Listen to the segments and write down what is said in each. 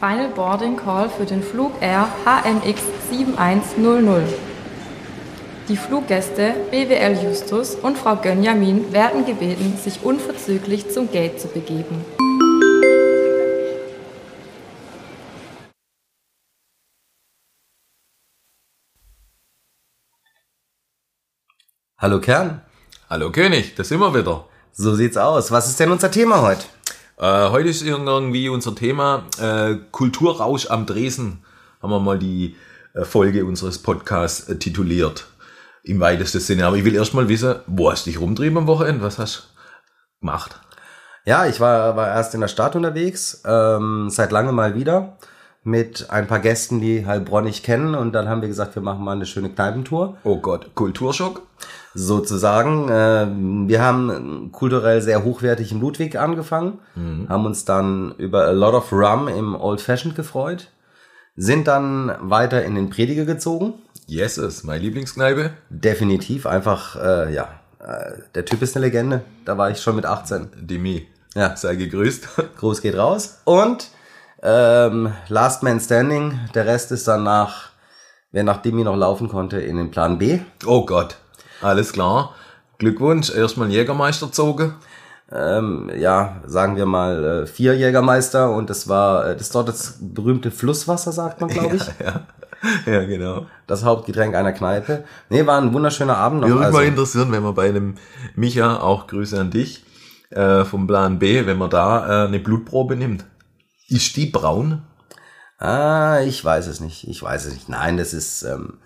Final Boarding Call für den Flug Air HMX 7100. Die Fluggäste BWL Justus und Frau Gönjamin werden gebeten, sich unverzüglich zum Gate zu begeben. Hallo Kern. Hallo König, da sind wir wieder. So sieht's aus. Was ist denn unser Thema heute? Äh, heute ist irgendwie unser Thema äh, Kulturrausch am Dresen. Haben wir mal die äh, Folge unseres Podcasts äh, tituliert. Im weitesten Sinne. Aber ich will erst mal wissen, wo hast du dich rumtrieben am Wochenende? Was hast du gemacht? Ja, ich war, war erst in der Stadt unterwegs, ähm, seit langem mal wieder mit ein paar Gästen, die Heilbronn nicht kennen. Und dann haben wir gesagt, wir machen mal eine schöne Kneipentour. Oh Gott, Kulturschock? Sozusagen. Äh, wir haben kulturell sehr hochwertig im Ludwig angefangen, mhm. haben uns dann über A Lot of Rum im Old Fashioned gefreut, sind dann weiter in den Prediger gezogen. Yes, ist meine Lieblingskneipe. Definitiv, einfach, äh, ja, äh, der Typ ist eine Legende. Da war ich schon mit 18. Demi. Ja. Sei gegrüßt. Gruß geht raus. Und ähm, Last Man Standing, der Rest ist dann nach, wer nach Demi noch laufen konnte, in den Plan B. Oh Gott. Alles klar. Glückwunsch, erstmal Jägermeister gezogen. Ähm, ja, sagen wir mal äh, vier Jägermeister und das war äh, das ist dort das berühmte Flusswasser, sagt man, glaube ich. Ja, ja. ja, genau. Das Hauptgetränk einer Kneipe. Nee, war ein wunderschöner Abend. Würde mich also, mal interessieren, wenn man bei einem Micha, auch Grüße an dich, äh, vom Plan B, wenn man da äh, eine Blutprobe nimmt. Ist die braun? Ah, ich weiß es nicht. Ich weiß es nicht. Nein, das ist ähm,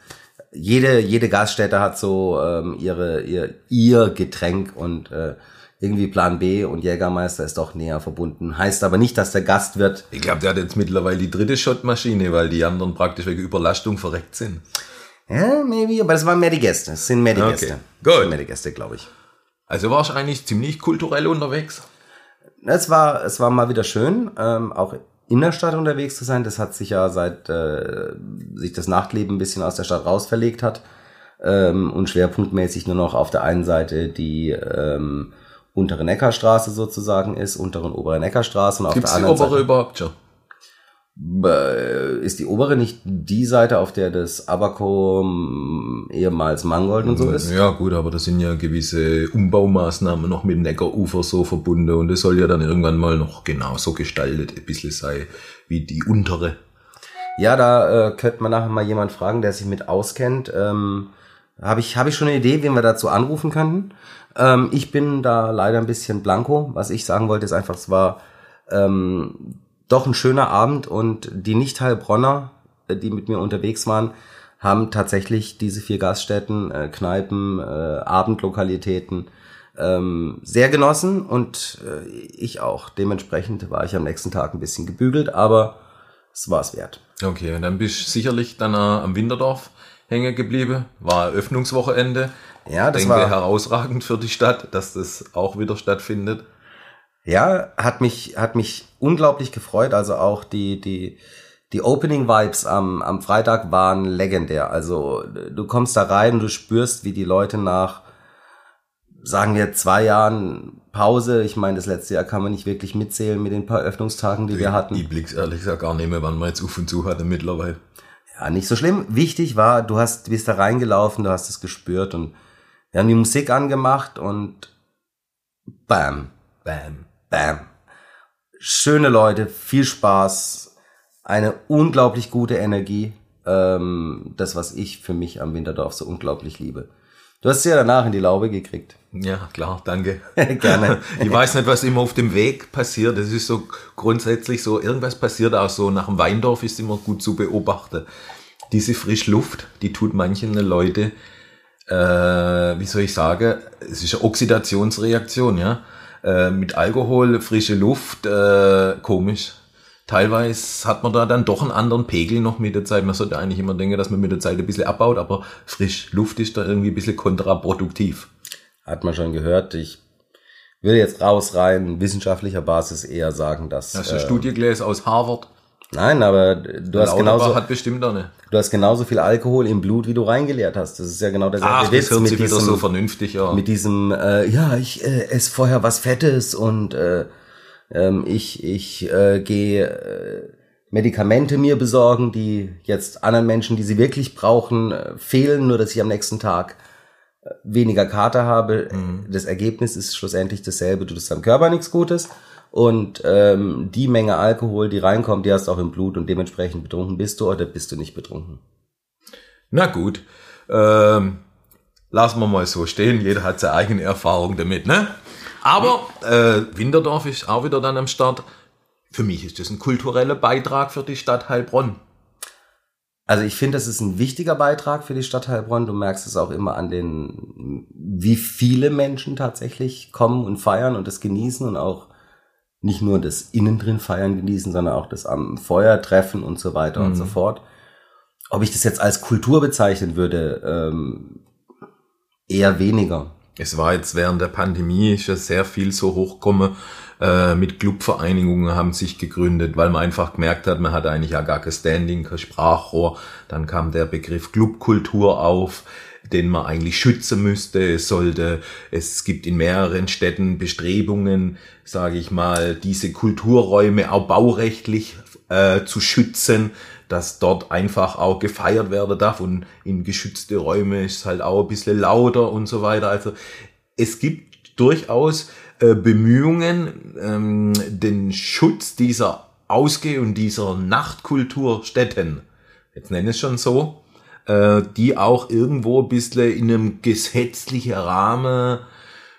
jede, jede Gaststätte hat so ähm, ihre, ihr, ihr Getränk und äh, irgendwie Plan B und Jägermeister ist doch näher verbunden. Heißt aber nicht, dass der Gast wird. Ich glaube, der hat jetzt mittlerweile die dritte Shotmaschine, weil die anderen praktisch wegen Überlastung verreckt sind. Ja, maybe, aber das waren mehr die Gäste. Das sind mehr die okay. Gäste. Gut. Mehr die Gäste, glaube ich. Also warst du eigentlich ziemlich kulturell unterwegs? Es war, es war mal wieder schön, ähm, auch in der Stadt unterwegs zu sein. Das hat sich ja seit äh, sich das Nachtleben ein bisschen aus der Stadt raus verlegt hat ähm, und schwerpunktmäßig nur noch auf der einen Seite die ähm, untere Neckarstraße sozusagen ist, untere und obere Neckarstraße und auf Gibt's der anderen die obere Seite überhaupt schon? Äh, ist die obere nicht die Seite, auf der das Abaco ähm, ehemals Mangold und so ist? Ja gut, aber das sind ja gewisse Umbaumaßnahmen noch mit Neckarufer so verbunden und es soll ja dann irgendwann mal noch genauso gestaltet ein bisschen sein wie die untere. Ja, da äh, könnte man nachher mal jemand fragen, der sich mit auskennt. Ähm, Habe ich, hab ich schon eine Idee, wen wir dazu anrufen könnten? Ähm, ich bin da leider ein bisschen blanco. Was ich sagen wollte, ist einfach, es war ähm, doch ein schöner Abend und die Nicht-Heilbronner, äh, die mit mir unterwegs waren, haben tatsächlich diese vier Gaststätten, äh, Kneipen, äh, Abendlokalitäten ähm, sehr genossen und äh, ich auch. Dementsprechend war ich am nächsten Tag ein bisschen gebügelt, aber es war es wert. Okay, und dann bist du sicherlich dann äh, am Winterdorf hängen geblieben. War Eröffnungswochenende. Ja, das Denke war herausragend für die Stadt, dass das auch wieder stattfindet. Ja, hat mich, hat mich unglaublich gefreut. Also auch die, die, die Opening Vibes am, am Freitag waren legendär. Also du kommst da rein, du spürst, wie die Leute nach, sagen wir, zwei Jahren Pause, ich meine, das letzte Jahr kann man nicht wirklich mitzählen mit den paar Öffnungstagen, die wir hatten. Ich blick's ehrlich gesagt gar nicht mehr, wann man jetzt auf und zu hatte mittlerweile. Ja, nicht so schlimm. Wichtig war, du hast, bist da reingelaufen, du hast es gespürt und wir haben die Musik angemacht und bam, bam, bam. Schöne Leute, viel Spaß, eine unglaublich gute Energie. Ähm, das, was ich für mich am Winterdorf so unglaublich liebe. Du hast sie ja danach in die Laube gekriegt. Ja, klar, danke. Gerne. ich weiß nicht, was immer auf dem Weg passiert. Das ist so grundsätzlich so, irgendwas passiert auch so. Nach dem Weindorf ist immer gut zu beobachten. Diese Frischluft, die tut manchen Leute, äh, wie soll ich sagen, es ist eine Oxidationsreaktion, ja. Äh, mit Alkohol, frische Luft, äh, komisch. Teilweise hat man da dann doch einen anderen Pegel noch mit der Zeit. Man sollte eigentlich immer denken, dass man mit der Zeit ein bisschen abbaut, aber frisch Luft ist da irgendwie ein bisschen kontraproduktiv. Hat man schon gehört. Ich würde jetzt raus rein wissenschaftlicher Basis eher sagen, dass. Hast du äh, Studiengläser aus Harvard? Nein, aber du hast genauso. hat bestimmt nicht. Du hast genauso viel Alkohol im Blut, wie du reingeleert hast. Das ist ja genau derselbe Ach, Witz das hört mit sich diesem, wieder so vernünftig, ja. mit diesem, äh, ja, ich äh, esse vorher was Fettes und äh, ähm, ich ich äh, gehe äh, Medikamente mir besorgen, die jetzt anderen Menschen, die sie wirklich brauchen, äh, fehlen, nur dass ich am nächsten Tag äh, weniger Kater habe. Mhm. Das Ergebnis ist schlussendlich dasselbe. Du tust deinem Körper nichts Gutes. Und ähm, die Menge Alkohol, die reinkommt, die hast du auch im Blut und dementsprechend betrunken bist du oder bist du nicht betrunken. Na gut. Ähm, lassen wir mal so stehen. Jeder hat seine eigene Erfahrung damit, ne? Aber äh, Winterdorf ist auch wieder dann am Start. Für mich ist das ein kultureller Beitrag für die Stadt Heilbronn. Also ich finde, das ist ein wichtiger Beitrag für die Stadt Heilbronn. Du merkst es auch immer an den, wie viele Menschen tatsächlich kommen und feiern und das genießen und auch nicht nur das innen drin feiern genießen, sondern auch das am Feuer treffen und so weiter mhm. und so fort. Ob ich das jetzt als Kultur bezeichnen würde, ähm, eher weniger. Es war jetzt während der Pandemie ja sehr viel so hochgekommen. Äh, mit Clubvereinigungen haben sich gegründet, weil man einfach gemerkt hat, man hat eigentlich ja gar kein Standing, kein Sprachrohr. Dann kam der Begriff Clubkultur auf den man eigentlich schützen müsste. Es sollte, es gibt in mehreren Städten Bestrebungen, sage ich mal, diese Kulturräume auch baurechtlich äh, zu schützen, dass dort einfach auch gefeiert werden darf und in geschützte Räume ist halt auch ein bisschen lauter und so weiter. Also es gibt durchaus äh, Bemühungen, ähm, den Schutz dieser Ausgeh- und dieser Nachtkulturstätten, jetzt nenne es schon so, äh, die auch irgendwo ein bisschen in einem gesetzlichen Rahmen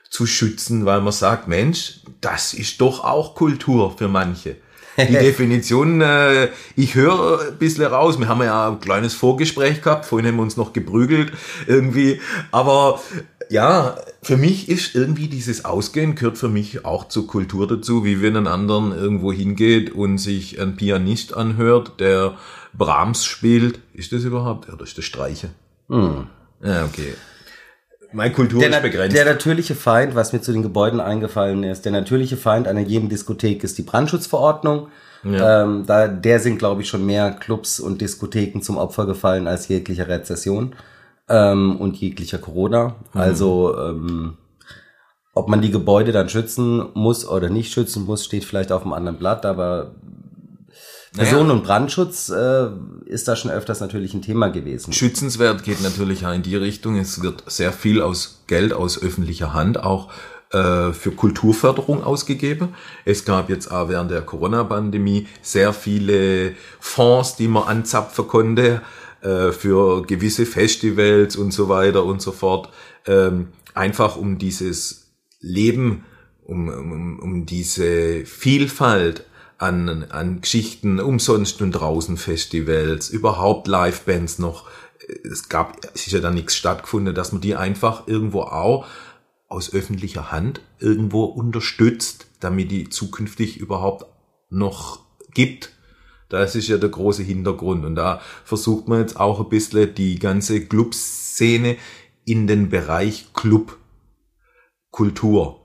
zu schützen, weil man sagt, Mensch, das ist doch auch Kultur für manche. Die Definition, äh, ich höre ein bisschen raus. Wir haben ja ein kleines Vorgespräch gehabt, vorhin haben wir uns noch geprügelt irgendwie. Aber ja, für mich ist irgendwie dieses Ausgehen gehört für mich auch zur Kultur dazu, wie wenn ein anderen irgendwo hingeht und sich ein Pianist anhört, der Brahms spielt. Ist das überhaupt? Oder ist das Streiche? Hm. Ja, okay. Meine Kultur der, ist begrenzt. Der natürliche Feind, was mir zu den Gebäuden eingefallen ist, der natürliche Feind einer jeden Diskothek ist die Brandschutzverordnung. Ja. Ähm, da, der sind, glaube ich, schon mehr Clubs und Diskotheken zum Opfer gefallen als jeglicher Rezession ähm, und jeglicher Corona. Mhm. Also ähm, ob man die Gebäude dann schützen muss oder nicht schützen muss, steht vielleicht auf einem anderen Blatt, aber Personen- und Brandschutz äh, ist da schon öfters natürlich ein Thema gewesen. Schützenswert geht natürlich auch in die Richtung. Es wird sehr viel aus Geld aus öffentlicher Hand auch äh, für Kulturförderung ausgegeben. Es gab jetzt auch während der Corona-Pandemie sehr viele Fonds, die man anzapfen konnte äh, für gewisse Festivals und so weiter und so fort. Ähm, einfach um dieses Leben, um, um, um diese Vielfalt an, an Geschichten umsonst und draußen Festivals, überhaupt Livebands noch. Es gab, es ist ja da nichts stattgefunden, dass man die einfach irgendwo auch aus öffentlicher Hand irgendwo unterstützt, damit die zukünftig überhaupt noch gibt. Das ist ja der große Hintergrund. Und da versucht man jetzt auch ein bisschen die ganze Clubszene in den Bereich Clubkultur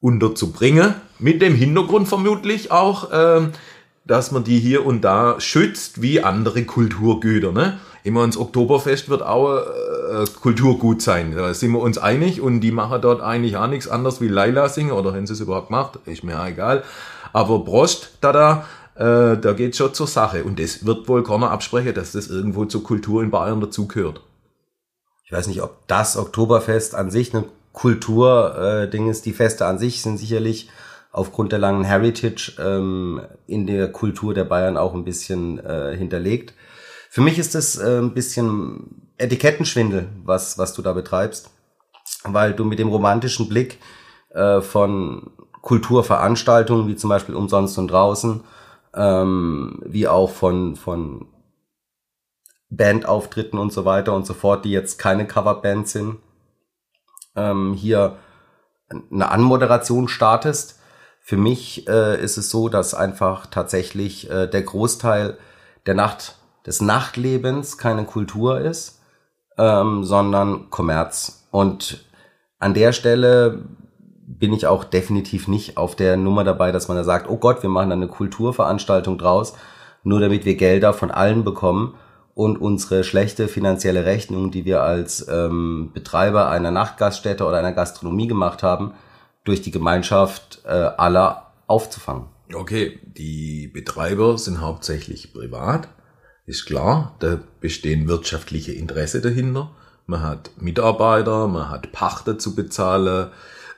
unterzubringen. Mit dem Hintergrund vermutlich auch, ähm, dass man die hier und da schützt wie andere Kulturgüter. Ne? Immer ins Oktoberfest wird auch äh, Kulturgut sein. Da sind wir uns einig und die machen dort eigentlich auch nichts anderes wie Laila singen oder wenn sie es überhaupt macht, ist mir auch egal. Aber Prost, da da, äh, da geht schon zur Sache. Und das wird wohl keiner absprechen, dass das irgendwo zur Kultur in Bayern dazugehört. Ich weiß nicht, ob das Oktoberfest an sich eine Kultur-Ding äh, ist. Die Feste an sich sind sicherlich aufgrund der langen Heritage ähm, in der Kultur der Bayern auch ein bisschen äh, hinterlegt. Für mich ist das äh, ein bisschen Etikettenschwindel, was, was du da betreibst, weil du mit dem romantischen Blick äh, von Kulturveranstaltungen, wie zum Beispiel umsonst und draußen, ähm, wie auch von, von Bandauftritten und so weiter und so fort, die jetzt keine Coverband sind, ähm, hier eine Anmoderation startest. Für mich äh, ist es so, dass einfach tatsächlich äh, der Großteil der Nacht des Nachtlebens keine Kultur ist, ähm, sondern Kommerz. Und an der Stelle bin ich auch definitiv nicht auf der Nummer dabei, dass man da sagt, oh Gott, wir machen da eine Kulturveranstaltung draus, nur damit wir Gelder von allen bekommen und unsere schlechte finanzielle Rechnung, die wir als ähm, Betreiber einer Nachtgaststätte oder einer Gastronomie gemacht haben, durch die Gemeinschaft äh, aller aufzufangen. Okay, die Betreiber sind hauptsächlich privat, ist klar, da bestehen wirtschaftliche Interesse dahinter. Man hat Mitarbeiter, man hat Pachte zu bezahlen,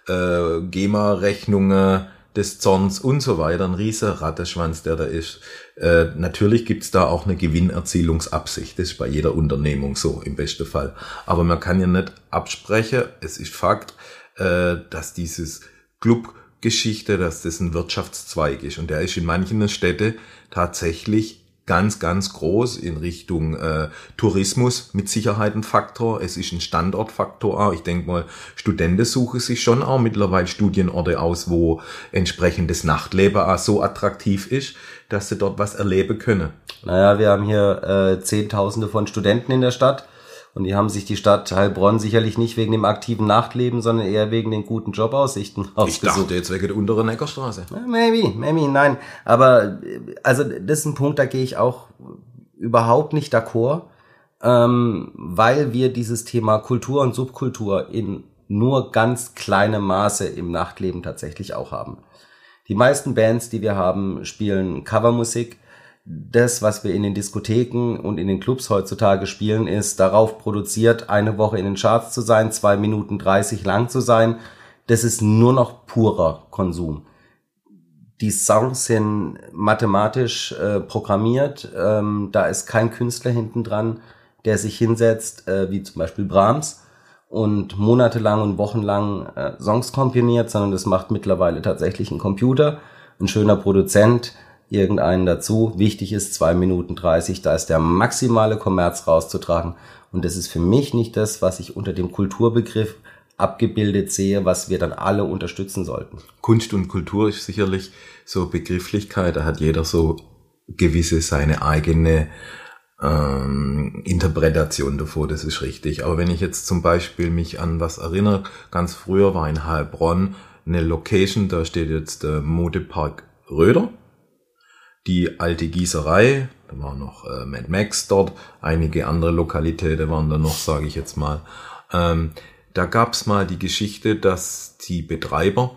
äh, GEMA-Rechnungen des Zorns und so weiter, ein riesiger Rattenschwanz, der da ist. Äh, natürlich gibt's da auch eine Gewinnerzielungsabsicht, das ist bei jeder Unternehmung so im besten Fall. Aber man kann ja nicht absprechen, es ist Fakt, äh, dass dieses Clubgeschichte, dass das ein Wirtschaftszweig ist und der ist in manchen Städten tatsächlich ganz, ganz groß in Richtung äh, Tourismus mit Sicherheit ein Faktor. Es ist ein Standortfaktor auch. Ich denke mal, Studenten suchen sich schon auch mittlerweile Studienorte aus, wo entsprechendes Nachtleben auch so attraktiv ist, dass sie dort was erleben können. Naja, wir haben hier äh, Zehntausende von Studenten in der Stadt und die haben sich die Stadt Heilbronn sicherlich nicht wegen dem aktiven Nachtleben, sondern eher wegen den guten Jobaussichten Ich dachte jetzt wegen der unteren Neckarstraße. Maybe, maybe, nein. Aber also das ist ein Punkt, da gehe ich auch überhaupt nicht d'accord, ähm, weil wir dieses Thema Kultur und Subkultur in nur ganz kleinem Maße im Nachtleben tatsächlich auch haben. Die meisten Bands, die wir haben, spielen Covermusik das, was wir in den Diskotheken und in den Clubs heutzutage spielen, ist darauf produziert, eine Woche in den Charts zu sein, zwei Minuten dreißig lang zu sein. Das ist nur noch purer Konsum. Die Songs sind mathematisch äh, programmiert. Ähm, da ist kein Künstler hinten dran, der sich hinsetzt, äh, wie zum Beispiel Brahms, und monatelang und wochenlang äh, Songs komponiert, sondern das macht mittlerweile tatsächlich ein Computer, ein schöner Produzent, irgendeinen dazu. Wichtig ist zwei Minuten dreißig, da ist der maximale Kommerz rauszutragen. Und das ist für mich nicht das, was ich unter dem Kulturbegriff abgebildet sehe, was wir dann alle unterstützen sollten. Kunst und Kultur ist sicherlich so Begrifflichkeit, da hat jeder so gewisse seine eigene ähm, Interpretation davor, das ist richtig. Aber wenn ich jetzt zum Beispiel mich an was erinnere, ganz früher war in Heilbronn eine Location, da steht jetzt der Modepark Röder die alte Gießerei, da war noch äh, Mad Max dort, einige andere Lokalitäten waren da noch, sage ich jetzt mal. Ähm, da gab's mal die Geschichte, dass die Betreiber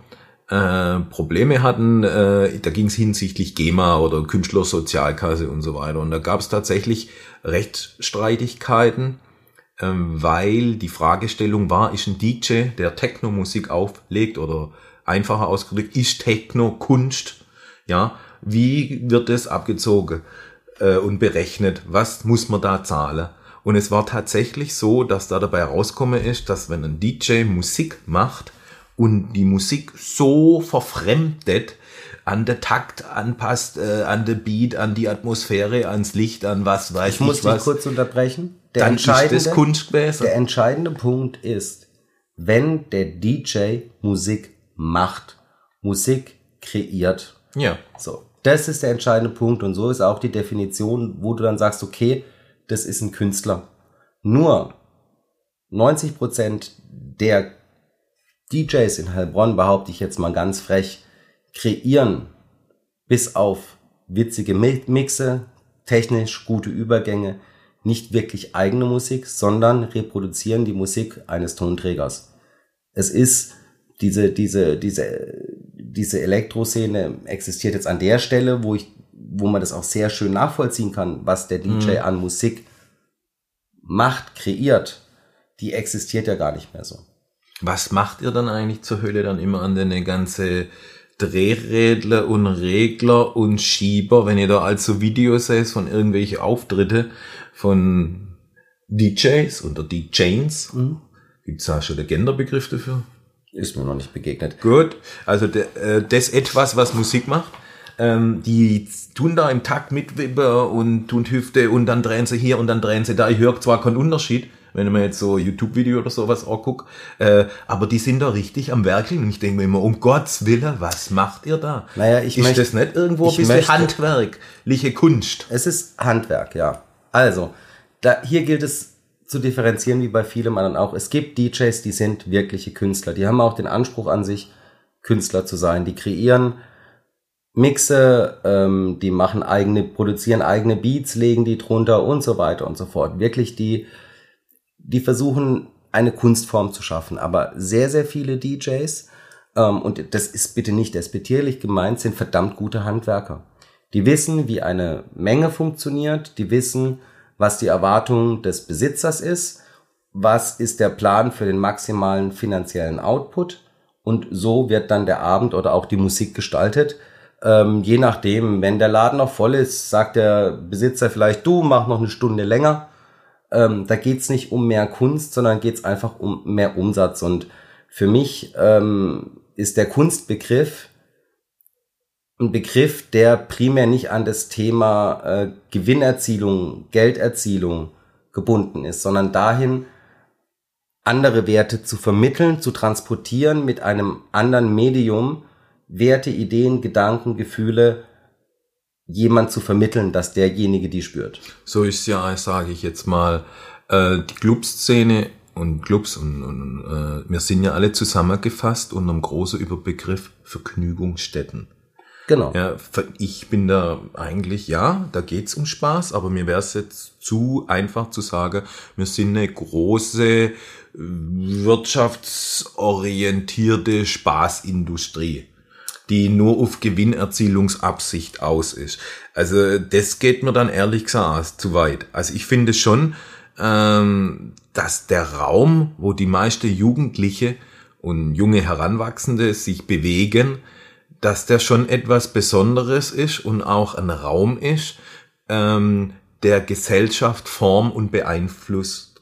äh, Probleme hatten, äh, da ging's hinsichtlich GEMA oder Künstlersozialkasse und so weiter. Und da gab's tatsächlich Rechtsstreitigkeiten, ähm, weil die Fragestellung war, ist ein DJ, der Techno-Musik auflegt oder einfacher ausgedrückt, ist Techno Kunst? Ja, wie wird es abgezogen äh, und berechnet, was muss man da zahlen. Und es war tatsächlich so, dass da dabei rauskommen ist, dass wenn ein DJ Musik macht und die Musik so verfremdet, an der Takt anpasst, äh, an der Beat, an die Atmosphäre, ans Licht, an was weiß ich. Ich muss dich kurz unterbrechen. Der dann entscheidende, ist das Kunst gewesen. Der entscheidende Punkt ist, wenn der DJ Musik macht, Musik kreiert. Ja. So. Das ist der entscheidende Punkt und so ist auch die Definition, wo du dann sagst, okay, das ist ein Künstler. Nur 90 Prozent der DJs in Heilbronn, behaupte ich jetzt mal ganz frech, kreieren bis auf witzige Mixe, technisch gute Übergänge, nicht wirklich eigene Musik, sondern reproduzieren die Musik eines Tonträgers. Es ist diese, diese, diese diese Elektroszene existiert jetzt an der Stelle, wo ich, wo man das auch sehr schön nachvollziehen kann, was der DJ mhm. an Musik macht, kreiert, die existiert ja gar nicht mehr so. Was macht ihr dann eigentlich zur Hölle dann immer an den ganze Drehrädler und Regler und Schieber, wenn ihr da also Videos seht von irgendwelche Auftritte von DJs oder DJs? Mhm. Gibt's da schon der Genderbegriff dafür? Ist mir noch nicht begegnet. Gut, also de, äh, das etwas, was Musik macht. Ähm, die tun da im Takt mitwippen und tun Hüfte und dann drehen sie hier und dann drehen sie da. Ich höre zwar keinen Unterschied, wenn man jetzt so YouTube-Video oder sowas anguckt, äh, aber die sind da richtig am Werkeln und ich denke mir immer, um Gottes Willen, was macht ihr da? Naja, ich Ist möchte, das nicht irgendwo ein bisschen möchte, handwerkliche Kunst? Es ist Handwerk, ja. Also, da, hier gilt es zu differenzieren wie bei vielem anderen auch. Es gibt DJs, die sind wirkliche Künstler. Die haben auch den Anspruch an sich, Künstler zu sein. Die kreieren Mixe, ähm, die machen eigene, produzieren eigene Beats, legen die drunter und so weiter und so fort. Wirklich die, die versuchen eine Kunstform zu schaffen. Aber sehr, sehr viele DJs ähm, und das ist bitte nicht despektierlich gemeint, sind verdammt gute Handwerker. Die wissen, wie eine Menge funktioniert, die wissen, was die Erwartung des Besitzers ist, was ist der Plan für den maximalen finanziellen Output und so wird dann der Abend oder auch die Musik gestaltet. Ähm, je nachdem, wenn der Laden noch voll ist, sagt der Besitzer vielleicht, du mach noch eine Stunde länger. Ähm, da geht's nicht um mehr Kunst, sondern geht's einfach um mehr Umsatz. Und für mich ähm, ist der Kunstbegriff ein Begriff, der primär nicht an das Thema äh, Gewinnerzielung, Gelderzielung gebunden ist, sondern dahin, andere Werte zu vermitteln, zu transportieren mit einem anderen Medium, Werte, Ideen, Gedanken, Gefühle, jemand zu vermitteln, dass derjenige die spürt. So ist ja, sage ich jetzt mal, äh, die Clubszene und Clubs und, und äh, wir sind ja alle zusammengefasst unter einem großen Überbegriff Vergnügungsstätten. Genau. Ja, ich bin da eigentlich, ja, da geht's um Spaß, aber mir wäre es jetzt zu einfach zu sagen, wir sind eine große wirtschaftsorientierte Spaßindustrie, die nur auf Gewinnerzielungsabsicht aus ist. Also das geht mir dann ehrlich gesagt zu weit. Also ich finde schon, ähm, dass der Raum, wo die meisten Jugendliche und junge Heranwachsende sich bewegen, dass der schon etwas Besonderes ist und auch ein Raum ist, ähm, der Gesellschaft form und beeinflusst.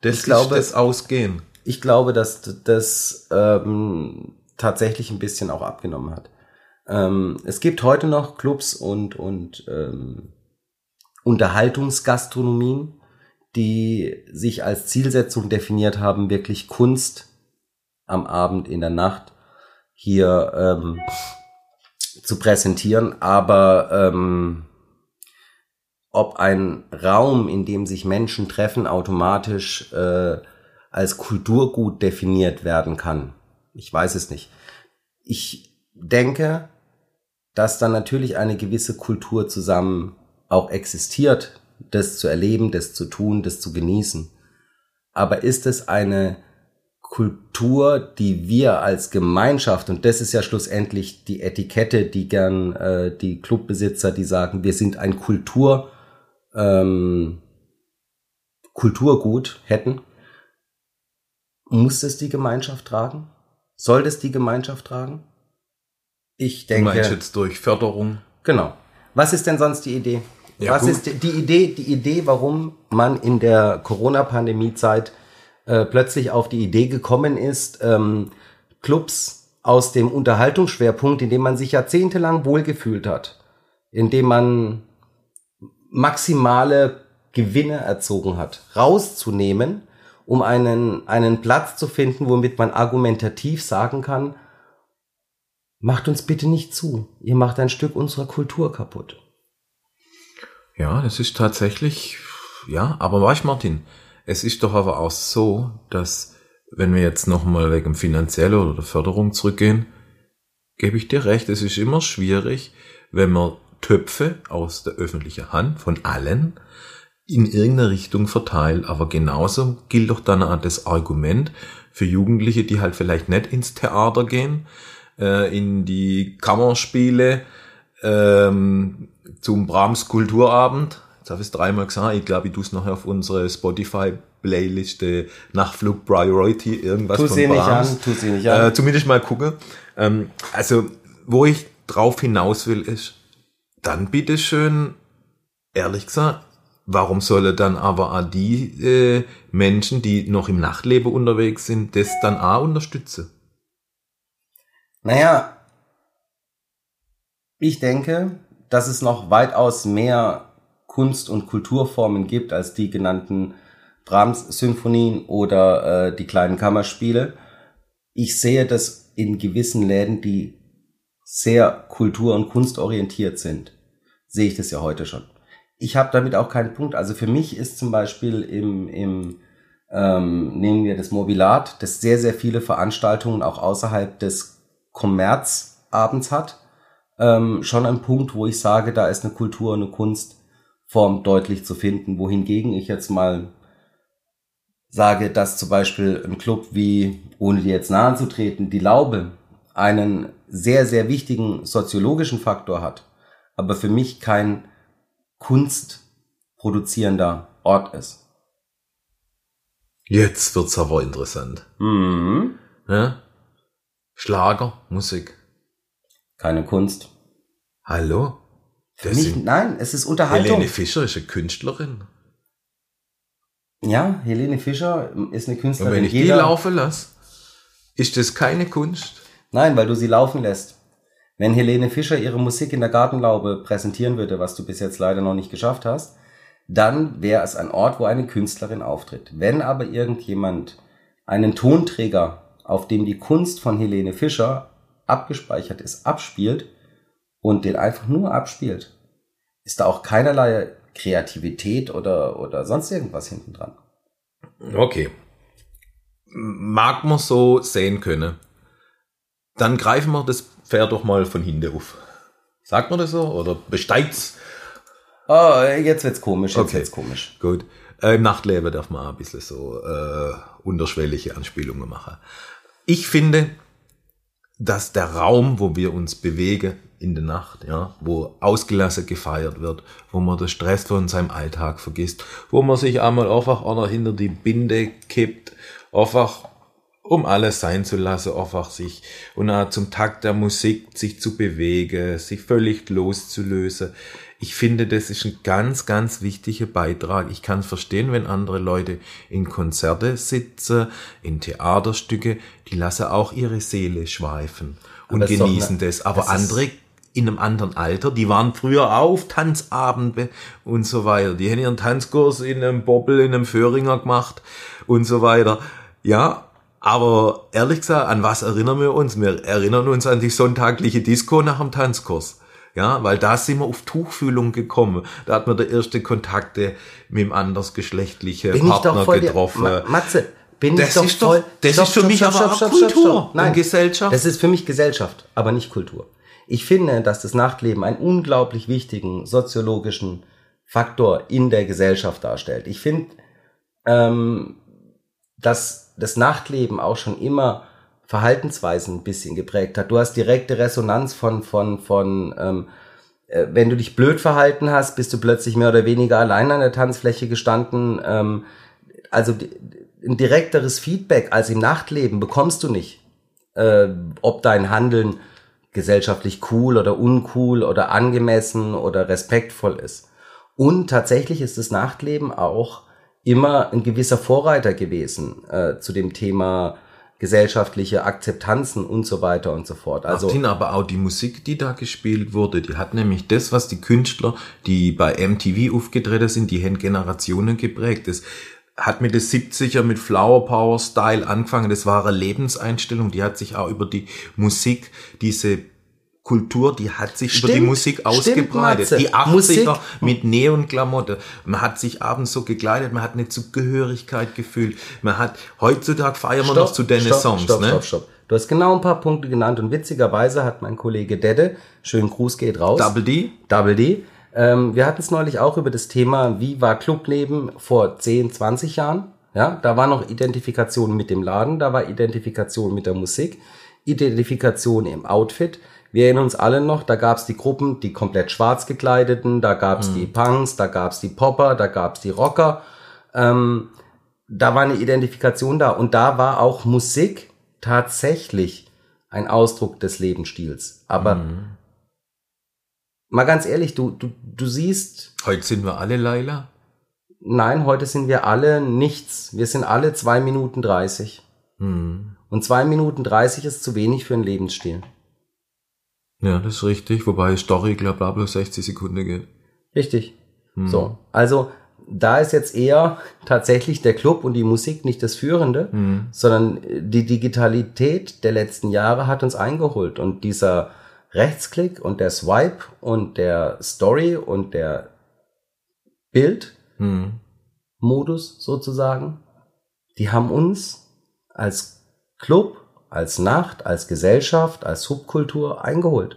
Das ich glaube, das Ausgehen. Ich glaube, dass das ähm, tatsächlich ein bisschen auch abgenommen hat. Ähm, es gibt heute noch Clubs und, und ähm, Unterhaltungsgastronomien, die sich als Zielsetzung definiert haben, wirklich Kunst am Abend, in der Nacht hier ähm, zu präsentieren, aber ähm, ob ein Raum, in dem sich Menschen treffen, automatisch äh, als Kulturgut definiert werden kann. Ich weiß es nicht. Ich denke, dass dann natürlich eine gewisse Kultur zusammen auch existiert, das zu erleben, das zu tun, das zu genießen. Aber ist es eine Kultur, die wir als Gemeinschaft, und das ist ja schlussendlich die Etikette, die gern äh, die Clubbesitzer, die sagen, wir sind ein Kultur, ähm, Kulturgut hätten, muss es die Gemeinschaft tragen? Soll das die Gemeinschaft tragen? Ich denke. Du meinst jetzt durch Förderung? Genau. Was ist denn sonst die Idee? Ja, Was gut. ist die Idee, die Idee, warum man in der Corona-Pandemie-Zeit äh, plötzlich auf die Idee gekommen ist, ähm, Clubs aus dem Unterhaltungsschwerpunkt, in dem man sich jahrzehntelang wohlgefühlt hat, in dem man maximale Gewinne erzogen hat, rauszunehmen, um einen, einen Platz zu finden, womit man argumentativ sagen kann, macht uns bitte nicht zu, ihr macht ein Stück unserer Kultur kaputt. Ja, das ist tatsächlich, ja, aber weißt Martin, es ist doch aber auch so, dass wenn wir jetzt nochmal wegen finanzieller oder der Förderung zurückgehen, gebe ich dir recht, es ist immer schwierig, wenn man Töpfe aus der öffentlichen Hand von allen in irgendeine Richtung verteilt. Aber genauso gilt doch dann auch das Argument für Jugendliche, die halt vielleicht nicht ins Theater gehen, äh, in die Kammerspiele, ähm, zum Brahms Kulturabend, Jetzt habe ich es dreimal gesagt. Ich glaube, ich tue es nachher auf unsere Spotify-Playliste Nachflug Priority irgendwas tu von sie Brahms. nicht an, tu sie nicht an. Äh, zumindest mal gucken. Ähm, also, wo ich drauf hinaus will, ist, dann bitteschön, ehrlich gesagt, warum solle dann aber auch die äh, Menschen, die noch im Nachtleben unterwegs sind, das dann auch unterstützen? Naja, ich denke, dass es noch weitaus mehr Kunst- und Kulturformen gibt als die genannten Brahms-Symphonien oder äh, die kleinen Kammerspiele. Ich sehe das in gewissen Läden, die sehr kultur- und kunstorientiert sind, sehe ich das ja heute schon. Ich habe damit auch keinen Punkt. Also für mich ist zum Beispiel im, im ähm, nehmen wir das Mobilat, das sehr, sehr viele Veranstaltungen auch außerhalb des Kommerzabends hat, ähm, schon ein Punkt, wo ich sage, da ist eine Kultur und eine Kunst Form deutlich zu finden, wohingegen ich jetzt mal sage, dass zum Beispiel ein Club wie, ohne dir jetzt nahe zu treten, die Laube einen sehr, sehr wichtigen soziologischen Faktor hat, aber für mich kein kunstproduzierender Ort ist. Jetzt wird's aber interessant. Mhm. Ja? Schlager, Musik. Keine Kunst. Hallo? Für Das mich, nein, es ist Unterhaltung. Helene Fischer ist eine Künstlerin. Ja, Helene Fischer ist eine Und Künstlerin. wenn ich die Jeder- laufen lasse, ist das keine Kunst? Nein, weil du sie laufen lässt. Wenn Helene Fischer ihre Musik in der Gartenlaube präsentieren würde, was du bis jetzt leider noch nicht geschafft hast, dann wäre es ein Ort, wo eine Künstlerin auftritt. Wenn aber irgendjemand einen Tonträger, auf dem die Kunst von Helene Fischer abgespeichert ist, abspielt und den einfach nur abspielt, ist da auch keinerlei Kreativität oder, oder sonst irgendwas hinten dran. Okay. Mag man so sehen können. Dann greifen wir das Pferd doch mal von hinten auf. Sagt man das so? Oder besteigt's? Oh, jetzt wird's komisch, jetzt Okay. wird's komisch. Gut. Äh, Im Nachtleben darf man ein bisschen so äh, unterschwellige Anspielungen machen. Ich finde, dass der Raum, wo wir uns bewegen in der Nacht, ja, wo ausgelassen gefeiert wird, wo man den Stress von seinem Alltag vergisst, wo man sich einmal einfach einer hinter die Binde kippt, einfach um alles sein zu lassen, einfach sich und auch zum Takt der Musik sich zu bewegen, sich völlig loszulösen. Ich finde, das ist ein ganz, ganz wichtiger Beitrag. Ich kann verstehen, wenn andere Leute in Konzerte sitzen, in Theaterstücke, die lassen auch ihre Seele schweifen und Aber genießen das. Aber ist- andere in einem anderen Alter, die waren früher auf Tanzabende und so weiter. Die haben ihren Tanzkurs in einem Bobbel, in einem Föhringer gemacht und so weiter. Ja, aber ehrlich gesagt, an was erinnern wir uns? Wir erinnern uns an die sonntagliche Disco nach dem Tanzkurs. Ja, weil da sind wir auf Tuchfühlung gekommen. Da hat man der erste Kontakte mit dem andersgeschlechtlichen bin ich Partner doch voll getroffen. Der, Ma Matze, bin Das ich doch ist doch- voll. das ist für mich aber auch Kultur und Nein, Gesellschaft. Das ist für mich Gesellschaft, aber nicht Kultur. Ich finde, dass das Nachtleben einen unglaublich wichtigen soziologischen Faktor in der Gesellschaft darstellt. Ich finde, ähm, dass das Nachtleben auch schon immer Verhaltensweisen ein bisschen geprägt hat. Du hast direkte Resonanz von, von, von, ähm, äh, wenn du dich blöd verhalten hast, bist du plötzlich mehr oder weniger allein an der Tanzfläche gestanden. Ähm, also ein direkteres Feedback als im Nachtleben bekommst du nicht. Äh, ob dein Handeln gesellschaftlich cool oder uncool oder angemessen oder respektvoll ist. Und tatsächlich ist das Nachtleben auch immer ein gewisser Vorreiter gewesen äh, zu dem Thema gesellschaftliche Akzeptanzen und so weiter und so fort. Also Martin, aber auch die Musik, die da gespielt wurde, die hat nämlich das, was die Künstler, die bei MTV aufgetreten sind, die haben Generationen geprägt. Das hat mit den 70er mit Flower Power Style angefangen. Das war eine Lebenseinstellung, die hat sich auch über die Musik, diese Kultur, die hat sich über die Stimmt, Musik stimmt, ausgebreitet. Matze. die 80er Musik- mit Neonklamotte. Man hat sich abends so gekleidet, man hat eine Zugehörigkeit gefühlt. Man hat, heutzutage feiern wir noch zu den stopp, Songs, stopp, ne? stopp, stopp. Du hast genau ein paar Punkte genannt und witzigerweise hat mein Kollege Dedde, schönen Gruß geht raus. Double D? Double D. Ähm, wir hatten es neulich auch über das Thema, wie war Clubleben vor 10, 20 Jahren. Ja, da war noch Identifikation mit dem Laden, da war Identifikation mit der Musik, Identifikation im Outfit. Wir erinnern uns alle noch, da gab's die Gruppen, die komplett schwarz gekleideten, da gab's die Punks, da gab's die Popper, da gab's die Rocker. Ähm, da war eine Identifikation da und da war auch Musik tatsächlich ein Ausdruck des Lebensstils. Aber mal ganz ehrlich, du, du, du siehst, Heute sind wir alle Laila. nein, heute sind wir alle nichts. Wir sind alle zwei Minuten dreißig. Hm. Und zwei Minuten dreißig ist zu wenig für einen Lebensstil. Ja, das ist richtig. Wobei Story, glaub, bla, bloß 60 Sekunden geht. Richtig. So. Also, da ist jetzt eher tatsächlich der Club und die Musik nicht das Führende, sondern die Digitalität der letzten Jahre hat uns eingeholt und dieser Rechtsklick und der Swipe und der Story und der Bildmodus Hm. sozusagen, die haben uns als Club, als Nacht, als Gesellschaft, als Subkultur eingeholt.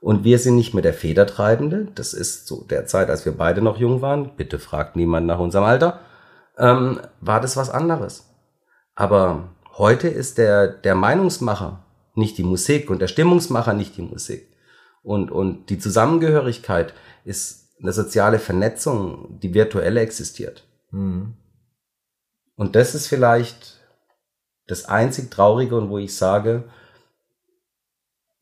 Und wir sind nicht mehr der Federtreibende. Das ist so der Zeit, als wir beide noch jung waren. Bitte fragt niemand nach unserem Alter. ähm, war das was anderes. Aber heute ist der, der Meinungsmacher nicht die Musik und der Stimmungsmacher nicht die Musik. Und, und die Zusammengehörigkeit ist eine soziale Vernetzung, die virtuell existiert. Mhm. Und das ist vielleicht das einzig Traurige und wo ich sage,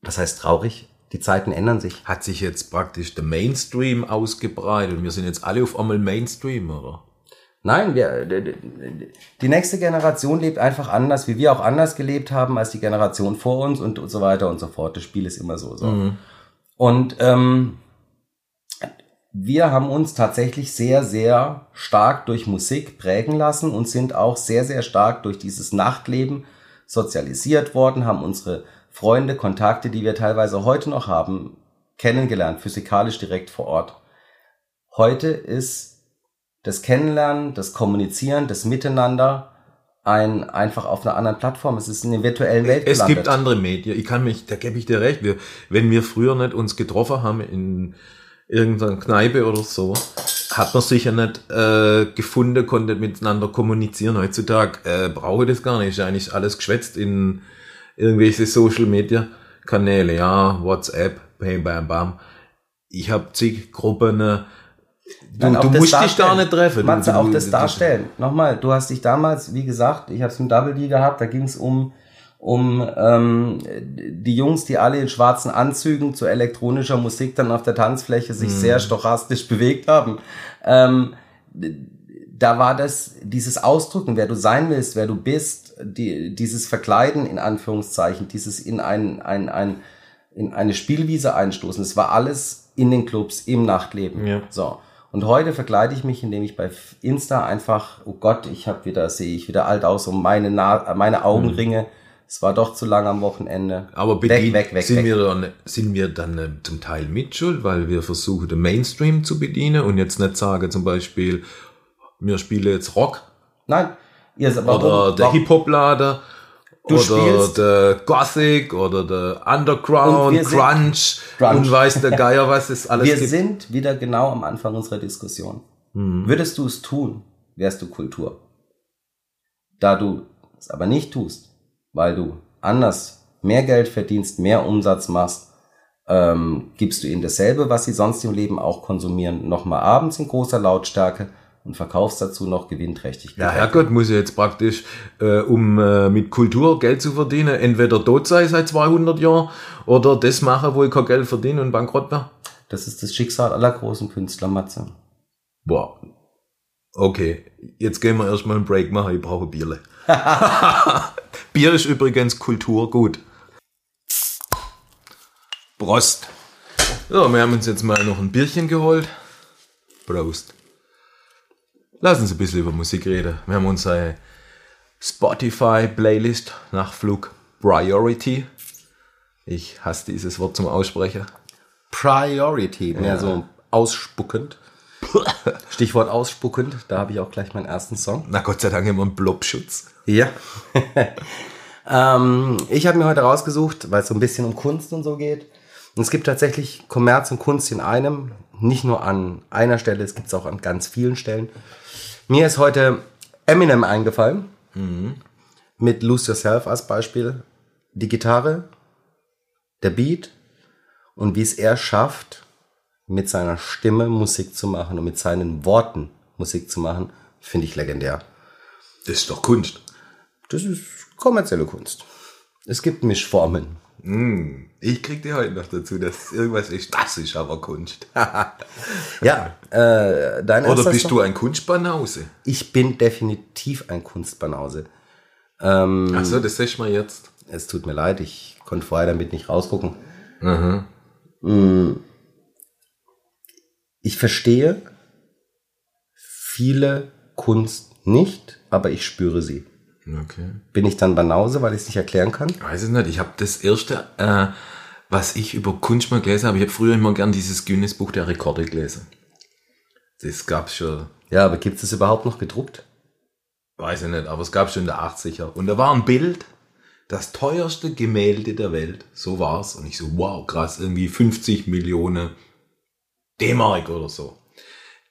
was heißt traurig? Die Zeiten ändern sich. Hat sich jetzt praktisch der Mainstream ausgebreitet und wir sind jetzt alle auf einmal Mainstream, oder? Nein, wir, die nächste Generation lebt einfach anders, wie wir auch anders gelebt haben als die Generation vor uns und, so weiter und so fort. Das Spiel ist immer so. so. Mhm. Und ähm, wir haben uns tatsächlich sehr, sehr stark durch Musik prägen lassen und sind auch sehr, sehr stark durch dieses Nachtleben sozialisiert worden, haben unsere Freunde, Kontakte, die wir teilweise heute noch haben, kennengelernt, physikalisch direkt vor Ort. Heute ist das Kennenlernen, das Kommunizieren, das Miteinander ein einfach auf einer anderen Plattform. Es ist in der virtuellen Welt Es gelandet. gibt andere Medien. Ich kann mich, da gebe ich dir recht. Wir, wenn wir früher nicht uns getroffen haben in irgendeiner Kneipe oder so, hat man sich ja nicht äh, gefunden, konnte miteinander kommunizieren. Heutzutage äh, brauche ich das gar nicht. Ist eigentlich alles geschwätzt in irgendwelche Social Media Kanäle. Ja, WhatsApp, bam, bam, bam. Ich habe zig Gruppen. Äh, Du, Nein, auch du das musst dich gar nicht treffen. Matze, du, auch du, das du- Darstellen. Nochmal, du hast dich damals, wie gesagt, ich habe es im Double D gehabt, da ging es um um ähm, die Jungs, die alle in schwarzen Anzügen zu elektronischer Musik dann auf der Tanzfläche Mhm. sich sehr stochastisch bewegt haben. Ähm, da war das, dieses Ausdrücken, wer du sein willst, wer du bist, die, dieses Verkleiden in Anführungszeichen, dieses in ein, ein, ein, in eine Spielwiese einstoßen, das war alles in den Clubs, im Nachtleben. Ja. So. Und heute verkleide ich mich, indem ich bei Insta einfach, oh Gott, ich habe wieder, sehe ich wieder alt aus, um meine, Na meine Augenringe. Es war doch zu lang am Wochenende. Aber weg, weg, weg, sind, weg. Wir dann, sind wir dann äh, zum Teil mitschuld, weil wir versuchen, den Mainstream zu bedienen und jetzt nicht sagen, zum Beispiel, wir spielen jetzt Rock Nein, ihr warum, oder der Hip-Hop-Lader Du oder spielst- der Gothic oder der Underground, Und wir Crunch, Grunge. und weiß der Geier, was es alles Wir gibt. sind wieder genau am Anfang unserer Diskussion. Mhm. Würdest du es tun, wärst du Kultur. Da du es aber nicht tust, weil du anders mehr Geld verdienst, mehr Umsatz machst, ähm, gibst du ihnen dasselbe, was sie sonst im Leben auch konsumieren, nochmal abends in großer Lautstärke und verkaufst dazu noch gewinnträchtig. Ja, Herrgott, muss ich jetzt praktisch, äh, um äh, mit Kultur Geld zu verdienen, entweder tot sein seit 200 Jahren oder das machen, wo ich kein Geld verdiene und bankrott war. Das ist das Schicksal aller großen Künstler, Matze. Boah. Okay, jetzt gehen wir erstmal einen Break machen, ich brauche Bierle. Bier ist übrigens Kultur gut. Prost. So, wir haben uns jetzt mal noch ein Bierchen geholt. Prost. Lass uns ein bisschen über Musik reden. Wir haben unsere Spotify-Playlist nach Flug Priority. Ich hasse dieses Wort zum Aussprechen. Priority, mehr so ausspuckend. Stichwort ausspuckend, da habe ich auch gleich meinen ersten Song. Na Gott sei Dank immer einen Blobschutz. Ja. ähm, ich habe mir heute rausgesucht, weil es so ein bisschen um Kunst und so geht. Und es gibt tatsächlich Kommerz und Kunst in einem, nicht nur an einer Stelle, es gibt es auch an ganz vielen Stellen. Mir ist heute Eminem eingefallen, mit Lose Yourself als Beispiel. Die Gitarre, der Beat und wie es er schafft, mit seiner Stimme Musik zu machen und mit seinen Worten Musik zu machen, finde ich legendär. Das ist doch Kunst. Das ist kommerzielle Kunst. Es gibt Mischformen. Ich krieg dir heute noch dazu, dass irgendwas ist. Das ist aber Kunst. Ja, äh, dein Oder bist du ein Kunstbanause? Ich bin definitiv ein Kunstbanause. Ähm, Achso, das sagst du mir jetzt. Es tut mir leid, ich konnte vorher damit nicht rausgucken. Mhm. Mm. Ich verstehe viele Kunst nicht, aber ich spüre sie. Okay. Bin ich dann Banause, weil ich es nicht erklären kann? Ich weiß es nicht. Ich habe das erste, äh, was ich über Kunst mal gelesen habe, ich habe früher immer gern dieses Guinness Buch der Rekorde gelesen. Das gab's schon, Ja, aber gibt es überhaupt noch gedruckt? weiß ich nicht, aber es gab schon in der 80er. Und da war ein Bild, das teuerste Gemälde der Welt. So war's. Und ich so, wow, krass, irgendwie 50 Millionen D-Mark oder so.